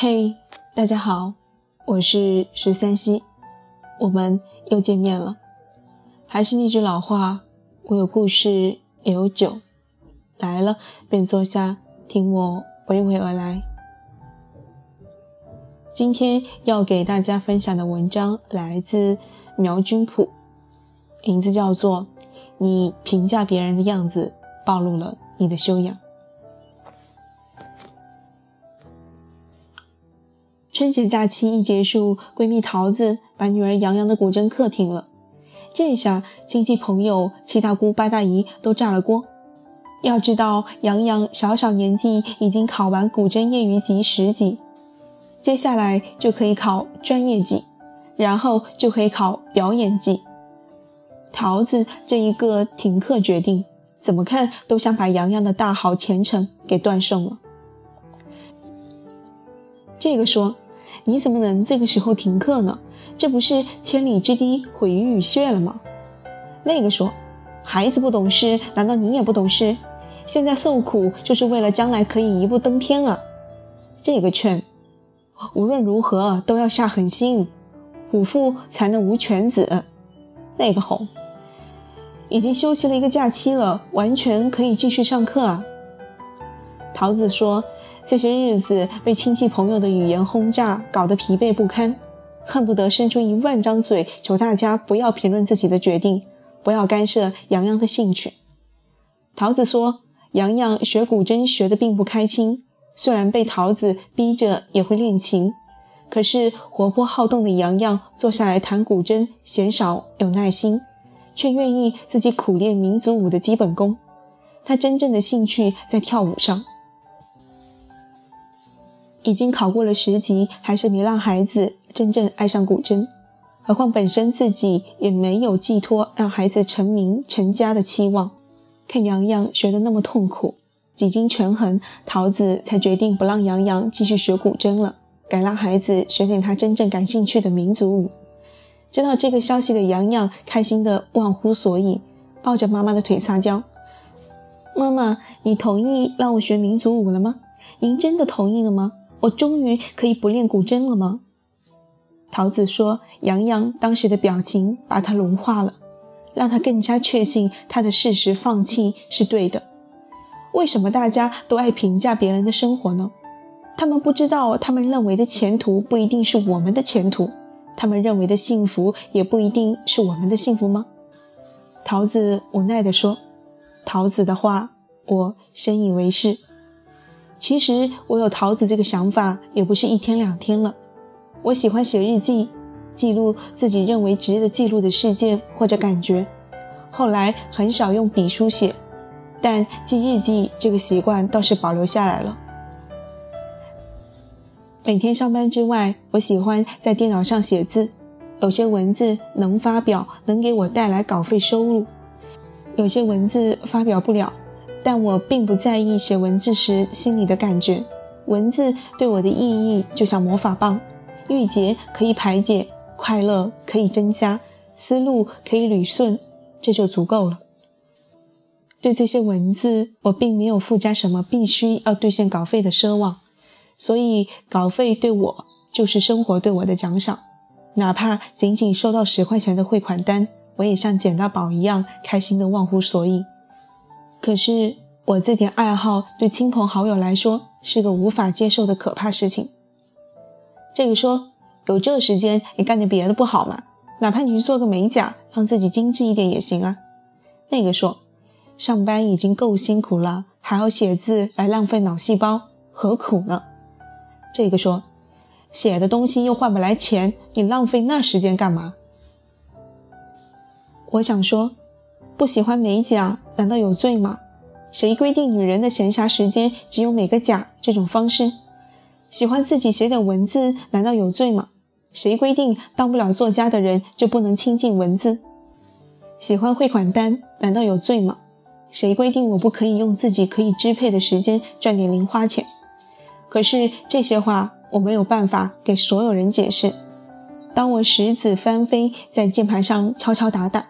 嘿，大家好，我是十三溪，我们又见面了。还是那句老话，我有故事，也有酒，来了便坐下，听我娓娓而来。今天要给大家分享的文章来自苗君普，名字叫做《你评价别人的样子暴露了你的修养》。春节假期一结束，闺蜜桃子把女儿洋洋的古筝课停了。这下亲戚朋友、七大姑八大姨都炸了锅。要知道，洋洋小小年纪已经考完古筝业余级十级，接下来就可以考专业级，然后就可以考表演级。桃子这一个停课决定，怎么看都想把洋洋的大好前程给断送了。这个说。你怎么能这个时候停课呢？这不是千里之堤毁于蚁穴了吗？那个说，孩子不懂事，难道你也不懂事？现在受苦就是为了将来可以一步登天啊！这个劝，无论如何都要下狠心，虎父才能无犬子。那个哄，已经休息了一个假期了，完全可以继续上课啊。桃子说。这些日子被亲戚朋友的语言轰炸，搞得疲惫不堪，恨不得伸出一万张嘴求大家不要评论自己的决定，不要干涉洋洋的兴趣。桃子说：“洋洋学古筝学得并不开心，虽然被桃子逼着也会练琴，可是活泼好动的洋洋坐下来弹古筝，嫌少有耐心，却愿意自己苦练民族舞的基本功。他真正的兴趣在跳舞上。”已经考过了十级，还是没让孩子真正爱上古筝。何况本身自己也没有寄托让孩子成名成家的期望。看洋洋学得那么痛苦，几经权衡，桃子才决定不让洋洋继续学古筝了，改让孩子学点他真正感兴趣的民族舞。知道这个消息的洋洋开心得忘乎所以，抱着妈妈的腿撒娇：“妈妈，你同意让我学民族舞了吗？您真的同意了吗？”我终于可以不练古筝了吗？桃子说：“洋洋当时的表情把他融化了，让他更加确信他的事实放弃是对的。为什么大家都爱评价别人的生活呢？他们不知道，他们认为的前途不一定是我们的前途，他们认为的幸福也不一定是我们的幸福吗？”桃子无奈地说：“桃子的话，我深以为是。”其实我有桃子这个想法也不是一天两天了。我喜欢写日记，记录自己认为值得记录的事件或者感觉。后来很少用笔书写，但记日记这个习惯倒是保留下来了。每天上班之外，我喜欢在电脑上写字。有些文字能发表，能给我带来稿费收入；有些文字发表不了。但我并不在意写文字时心里的感觉，文字对我的意义就像魔法棒，郁结可以排解，快乐可以增加，思路可以捋顺，这就足够了。对这些文字，我并没有附加什么必须要兑现稿费的奢望，所以稿费对我就是生活对我的奖赏，哪怕仅仅收到十块钱的汇款单，我也像捡到宝一样开心的忘乎所以。可是我这点爱好对亲朋好友来说是个无法接受的可怕事情。这个说有这时间你干点别的不好吗？哪怕你去做个美甲，让自己精致一点也行啊。那个说上班已经够辛苦了，还要写字来浪费脑细胞，何苦呢？这个说写的东西又换不来钱，你浪费那时间干嘛？我想说。不喜欢美甲，难道有罪吗？谁规定女人的闲暇时间只有美个甲这种方式？喜欢自己写点文字，难道有罪吗？谁规定当不了作家的人就不能亲近文字？喜欢汇款单，难道有罪吗？谁规定我不可以用自己可以支配的时间赚点零花钱？可是这些话我没有办法给所有人解释。当我石子翻飞在键盘上敲敲打打。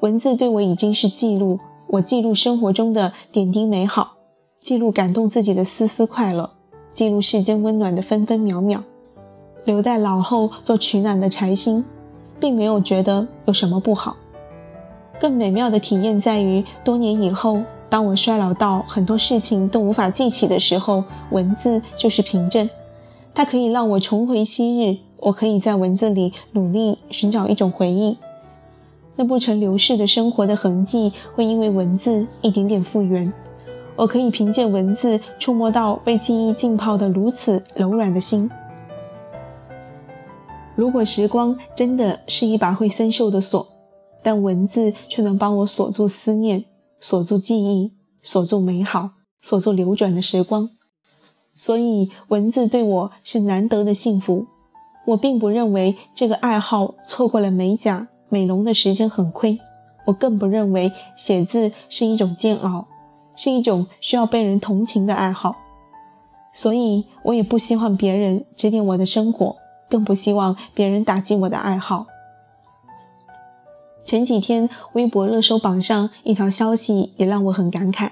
文字对我已经是记录，我记录生活中的点滴美好，记录感动自己的丝丝快乐，记录世间温暖的分分秒秒，留待老后做取暖的柴薪，并没有觉得有什么不好。更美妙的体验在于，多年以后，当我衰老到很多事情都无法记起的时候，文字就是凭证，它可以让我重回昔日。我可以在文字里努力寻找一种回忆，那不曾流逝的生活的痕迹会因为文字一点点复原。我可以凭借文字触摸到被记忆浸泡的如此柔软的心。如果时光真的是一把会生锈的锁，但文字却能帮我锁住思念，锁住记忆，锁住美好，锁住流转的时光。所以，文字对我是难得的幸福。我并不认为这个爱好错过了美甲美容的时间很亏。我更不认为写字是一种煎熬。是一种需要被人同情的爱好，所以我也不希望别人指点我的生活，更不希望别人打击我的爱好。前几天微博热搜榜上一条消息也让我很感慨，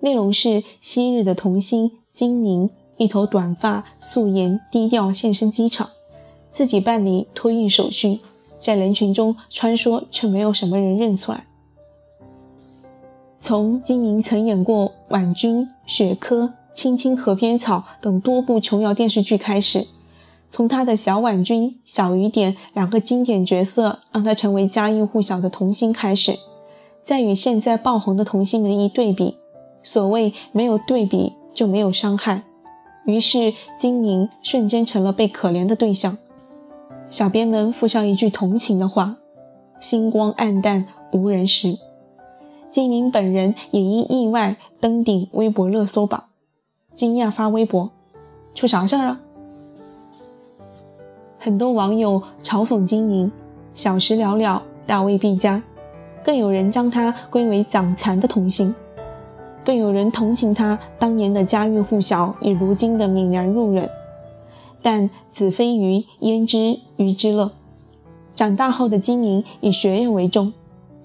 内容是昔日的童星金宁，一头短发，素颜低调现身机场，自己办理托运手续，在人群中穿梭，却没有什么人认出来。从金明曾演过《婉君》《雪珂》《青青河边草》等多部琼瑶电视剧开始，从他的小婉君、小雨点两个经典角色让他成为家喻户晓的童星开始，再与现在爆红的童星们一对比，所谓没有对比就没有伤害，于是金明瞬间成了被可怜的对象。小编们附上一句同情的话：“星光黯淡无人识。”金明本人也因意外登顶微博热搜榜，惊讶发微博：“出啥事儿了？”很多网友嘲讽金明小时了了，大未必佳，更有人将他归为长残的童星，更有人同情他当年的家喻户晓与如今的泯然入人。但子非鱼，焉知鱼之乐？长大后的金明以学业为重。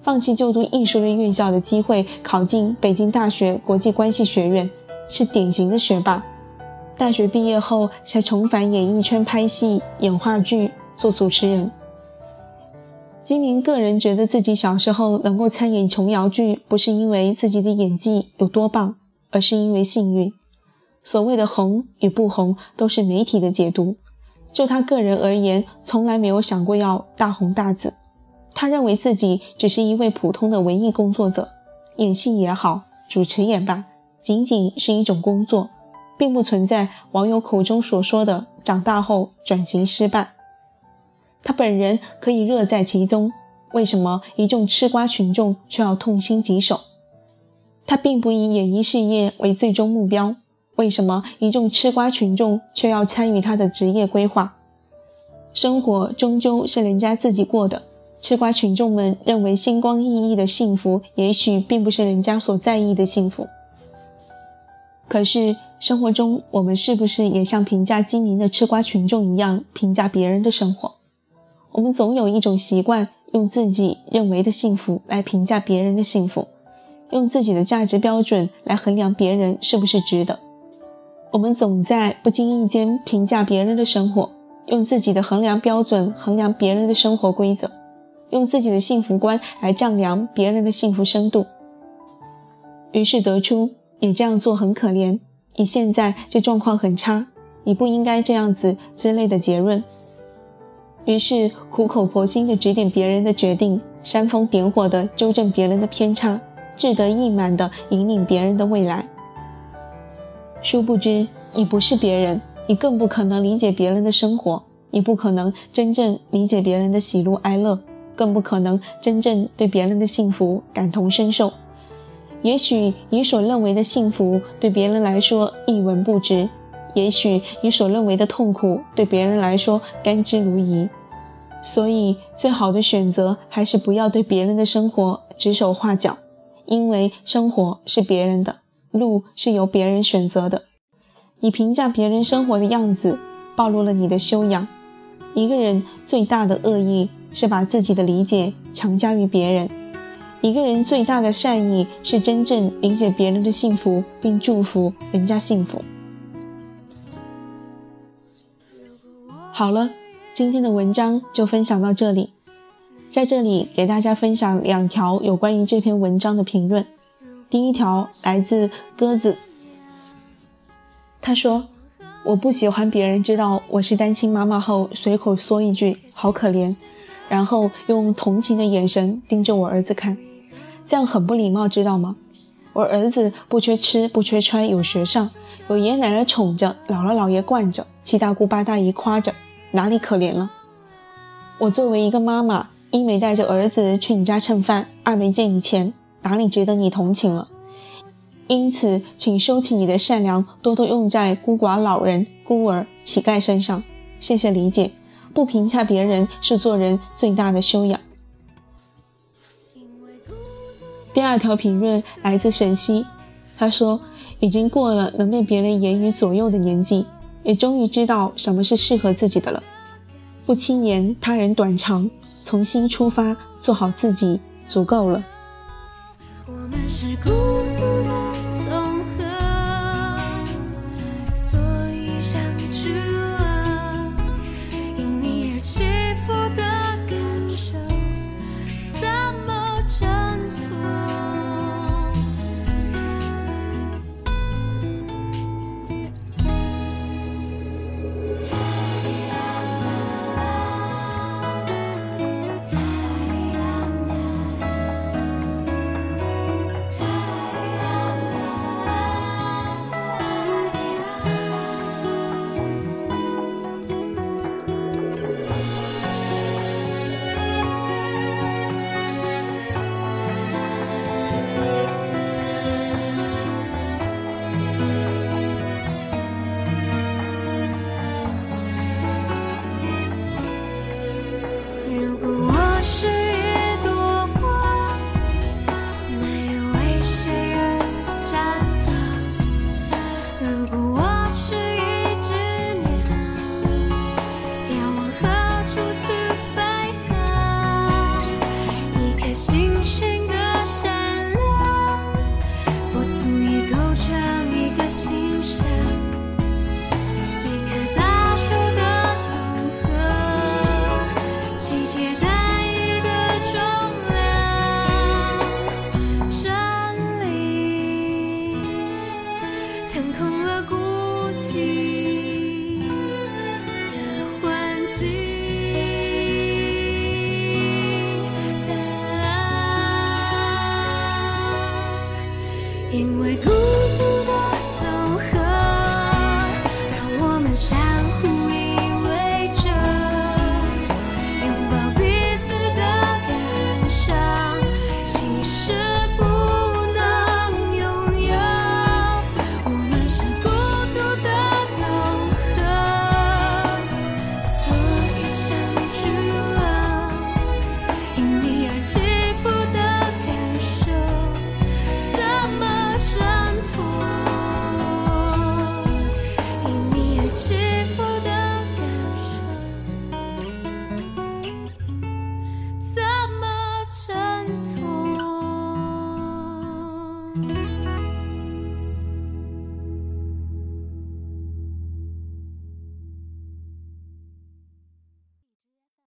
放弃就读艺术类院校的机会，考进北京大学国际关系学院，是典型的学霸。大学毕业后，才重返演艺圈拍戏、演话剧、做主持人。金明个人觉得自己小时候能够参演琼瑶剧，不是因为自己的演技有多棒，而是因为幸运。所谓的红与不红，都是媒体的解读。就他个人而言，从来没有想过要大红大紫。他认为自己只是一位普通的文艺工作者，演戏也好，主持也罢，仅仅是一种工作，并不存在网友口中所说的长大后转型失败。他本人可以乐在其中，为什么一众吃瓜群众却要痛心疾首？他并不以演艺事业为最终目标，为什么一众吃瓜群众却要参与他的职业规划？生活终究是人家自己过的。吃瓜群众们认为星光熠熠的幸福，也许并不是人家所在意的幸福。可是生活中，我们是不是也像评价精明的吃瓜群众一样评价别人的生活？我们总有一种习惯，用自己认为的幸福来评价别人的幸福，用自己的价值标准来衡量别人是不是值得。我们总在不经意间评价别人的生活，用自己的衡量标准衡量别人的生活规则。用自己的幸福观来丈量别人的幸福深度，于是得出“你这样做很可怜，你现在这状况很差，你不应该这样子”之类的结论。于是苦口婆心地指点别人的决定，煽风点火地纠正别人的偏差，志得意满地引领别人的未来。殊不知，你不是别人，你更不可能理解别人的生活，你不可能真正理解别人的喜怒哀乐。更不可能真正对别人的幸福感同身受。也许你所认为的幸福对别人来说一文不值，也许你所认为的痛苦对别人来说甘之如饴。所以，最好的选择还是不要对别人的生活指手画脚，因为生活是别人的，路是由别人选择的。你评价别人生活的样子，暴露了你的修养。一个人最大的恶意。是把自己的理解强加于别人。一个人最大的善意是真正理解别人的幸福，并祝福人家幸福。好了，今天的文章就分享到这里。在这里给大家分享两条有关于这篇文章的评论。第一条来自鸽子，他说：“我不喜欢别人知道我是单亲妈妈后，随口说一句‘好可怜’，然后用同情的眼神盯着我儿子看，这样很不礼貌，知道吗？我儿子不缺吃，不缺穿，有学上，有爷爷奶奶宠着，姥姥姥爷惯着，七大姑八大姨夸着。”哪里可怜了？我作为一个妈妈，一没带着儿子去你家蹭饭，二没借你钱，哪里值得你同情了？因此，请收起你的善良，多多用在孤寡老人、孤儿、乞丐身上。谢谢理解。不评价别人是做人最大的修养。第二条评论来自沈西，他说：“已经过了能被别人言语左右的年纪。”也终于知道什么是适合自己的了，不轻言他人短长，从心出发，做好自己，足够了。我们是孤